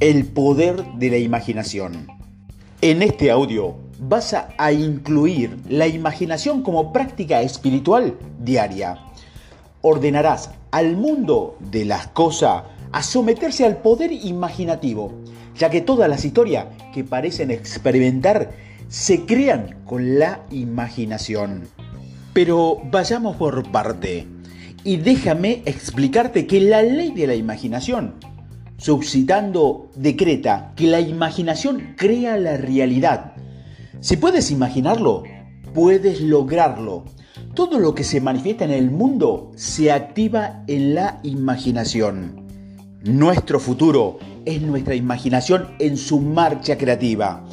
El poder de la imaginación. En este audio vas a incluir la imaginación como práctica espiritual diaria. Ordenarás al mundo de las cosas a someterse al poder imaginativo, ya que todas las historias que parecen experimentar se crean con la imaginación. Pero vayamos por parte y déjame explicarte que la ley de la imaginación Subcitando decreta que la imaginación crea la realidad. Si puedes imaginarlo, puedes lograrlo. Todo lo que se manifiesta en el mundo se activa en la imaginación. Nuestro futuro es nuestra imaginación en su marcha creativa.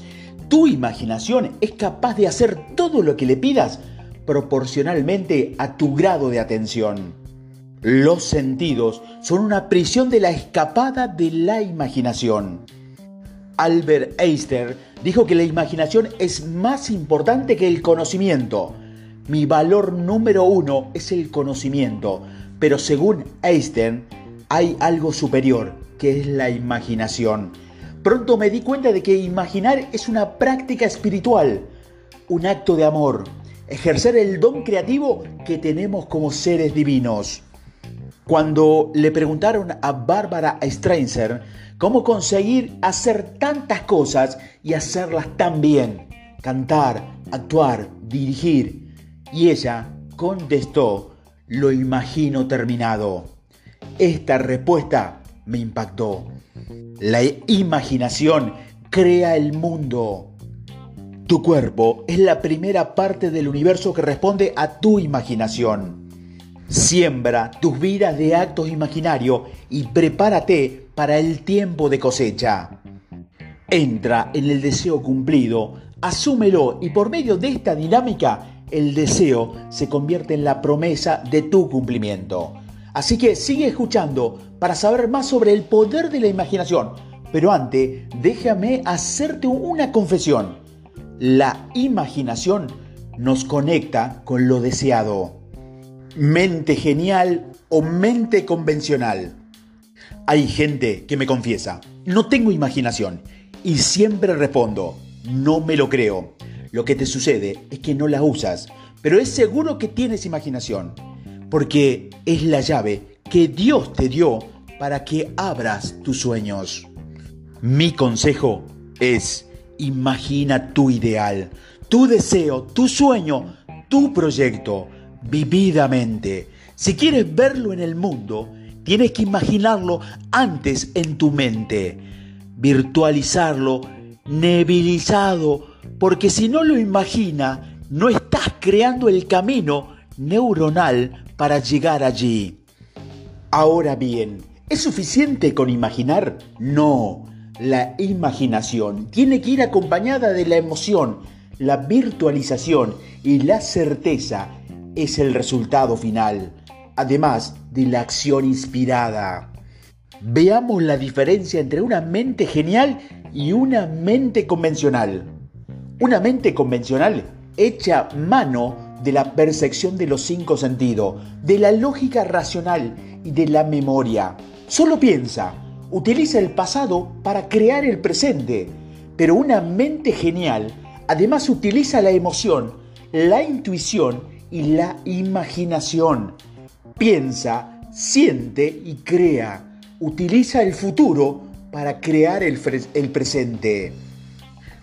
Tu imaginación es capaz de hacer todo lo que le pidas proporcionalmente a tu grado de atención. Los sentidos son una prisión de la escapada de la imaginación. Albert Einstein dijo que la imaginación es más importante que el conocimiento. Mi valor número uno es el conocimiento, pero según Einstein hay algo superior, que es la imaginación. Pronto me di cuenta de que imaginar es una práctica espiritual, un acto de amor, ejercer el don creativo que tenemos como seres divinos. Cuando le preguntaron a Bárbara Streisand cómo conseguir hacer tantas cosas y hacerlas tan bien, cantar, actuar, dirigir, y ella contestó, lo imagino terminado. Esta respuesta me impactó. La imaginación crea el mundo. Tu cuerpo es la primera parte del universo que responde a tu imaginación. Siembra tus vidas de actos imaginarios y prepárate para el tiempo de cosecha. Entra en el deseo cumplido, asúmelo y por medio de esta dinámica el deseo se convierte en la promesa de tu cumplimiento. Así que sigue escuchando para saber más sobre el poder de la imaginación. Pero antes, déjame hacerte una confesión. La imaginación nos conecta con lo deseado mente genial o mente convencional. Hay gente que me confiesa, no tengo imaginación y siempre respondo, no me lo creo. Lo que te sucede es que no la usas, pero es seguro que tienes imaginación, porque es la llave que Dios te dio para que abras tus sueños. Mi consejo es, imagina tu ideal, tu deseo, tu sueño, tu proyecto vividamente. Si quieres verlo en el mundo, tienes que imaginarlo antes en tu mente, virtualizarlo, nebilizado, porque si no lo imagina, no estás creando el camino neuronal para llegar allí. Ahora bien, ¿es suficiente con imaginar? No, la imaginación tiene que ir acompañada de la emoción, la virtualización y la certeza es el resultado final, además de la acción inspirada. Veamos la diferencia entre una mente genial y una mente convencional. Una mente convencional echa mano de la percepción de los cinco sentidos, de la lógica racional y de la memoria. Solo piensa, utiliza el pasado para crear el presente, pero una mente genial además utiliza la emoción, la intuición y la imaginación. Piensa, siente y crea. Utiliza el futuro para crear el, el presente.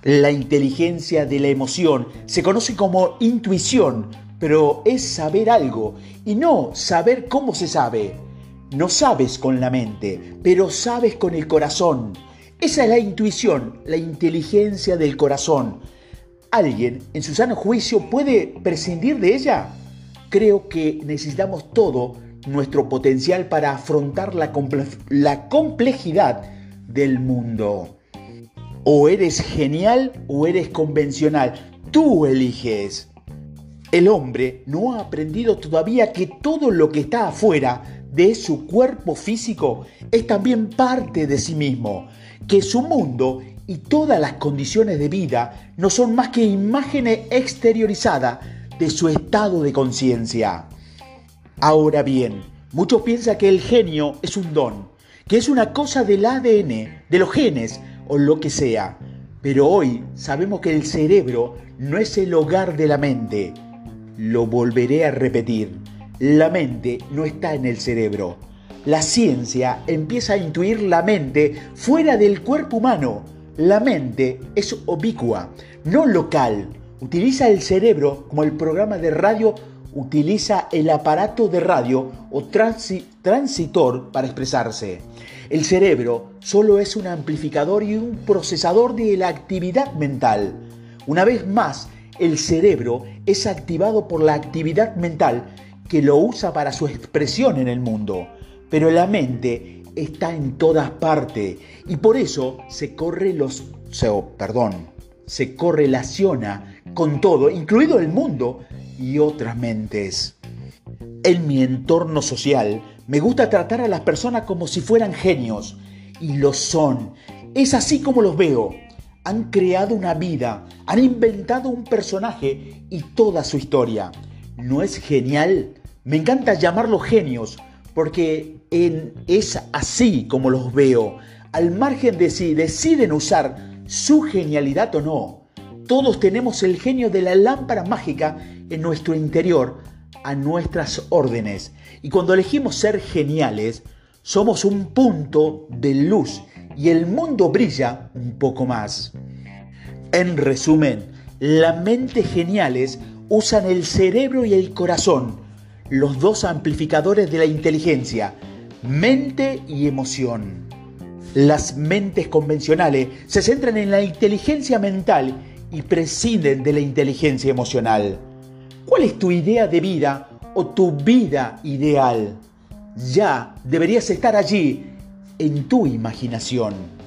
La inteligencia de la emoción se conoce como intuición, pero es saber algo y no saber cómo se sabe. No sabes con la mente, pero sabes con el corazón. Esa es la intuición, la inteligencia del corazón. ¿Alguien en su sano juicio puede prescindir de ella? Creo que necesitamos todo nuestro potencial para afrontar la, complejidad del mundo. O eres genial o eres convencional. Tú eliges. El hombre no ha aprendido todavía que todo lo que está afuera de su cuerpo físico es también parte de sí mismo, que su mundo y todas las condiciones de vida no son más que imágenes exteriorizadas de su estado de conciencia. Ahora bien, Muchos piensan que el genio es un don, que es una cosa del ADN, de los genes o lo que sea. Pero hoy sabemos que el cerebro no es el hogar de la mente. Lo volveré a repetir. La mente no está en el cerebro. La ciencia empieza a intuir la mente fuera del cuerpo humano. La mente es ubicua, no local. Utiliza el cerebro como el programa de radio utiliza el aparato de radio o transitor para expresarse. El cerebro solo es un amplificador y un procesador de la actividad mental. Una vez más, el cerebro es activado por la actividad mental que lo usa para su expresión en el mundo. Pero la mente está en todas partes y por eso se corre los, perdón, se correlaciona con todo, incluido el mundo y otras mentes. En mi entorno social me gusta tratar a las personas como si fueran genios y lo son. Es así como los veo. Han creado una vida, han inventado un personaje y toda su historia. ¿No es genial? Me encanta llamarlos genios porque es así como los veo, al margen de si deciden usar su genialidad o no. Todos tenemos el genio de la lámpara mágica en nuestro interior a nuestras órdenes. Y cuando elegimos ser geniales, somos un punto de luz y el mundo brilla un poco más. En resumen, las mentes geniales usan el cerebro y el corazón los dos amplificadores de la inteligencia, mente y emoción. Las mentes convencionales se centran en la inteligencia mental y prescinden de la inteligencia emocional. ¿Cuál es tu idea de vida o tu vida ideal? Ya deberías estar allí en tu imaginación.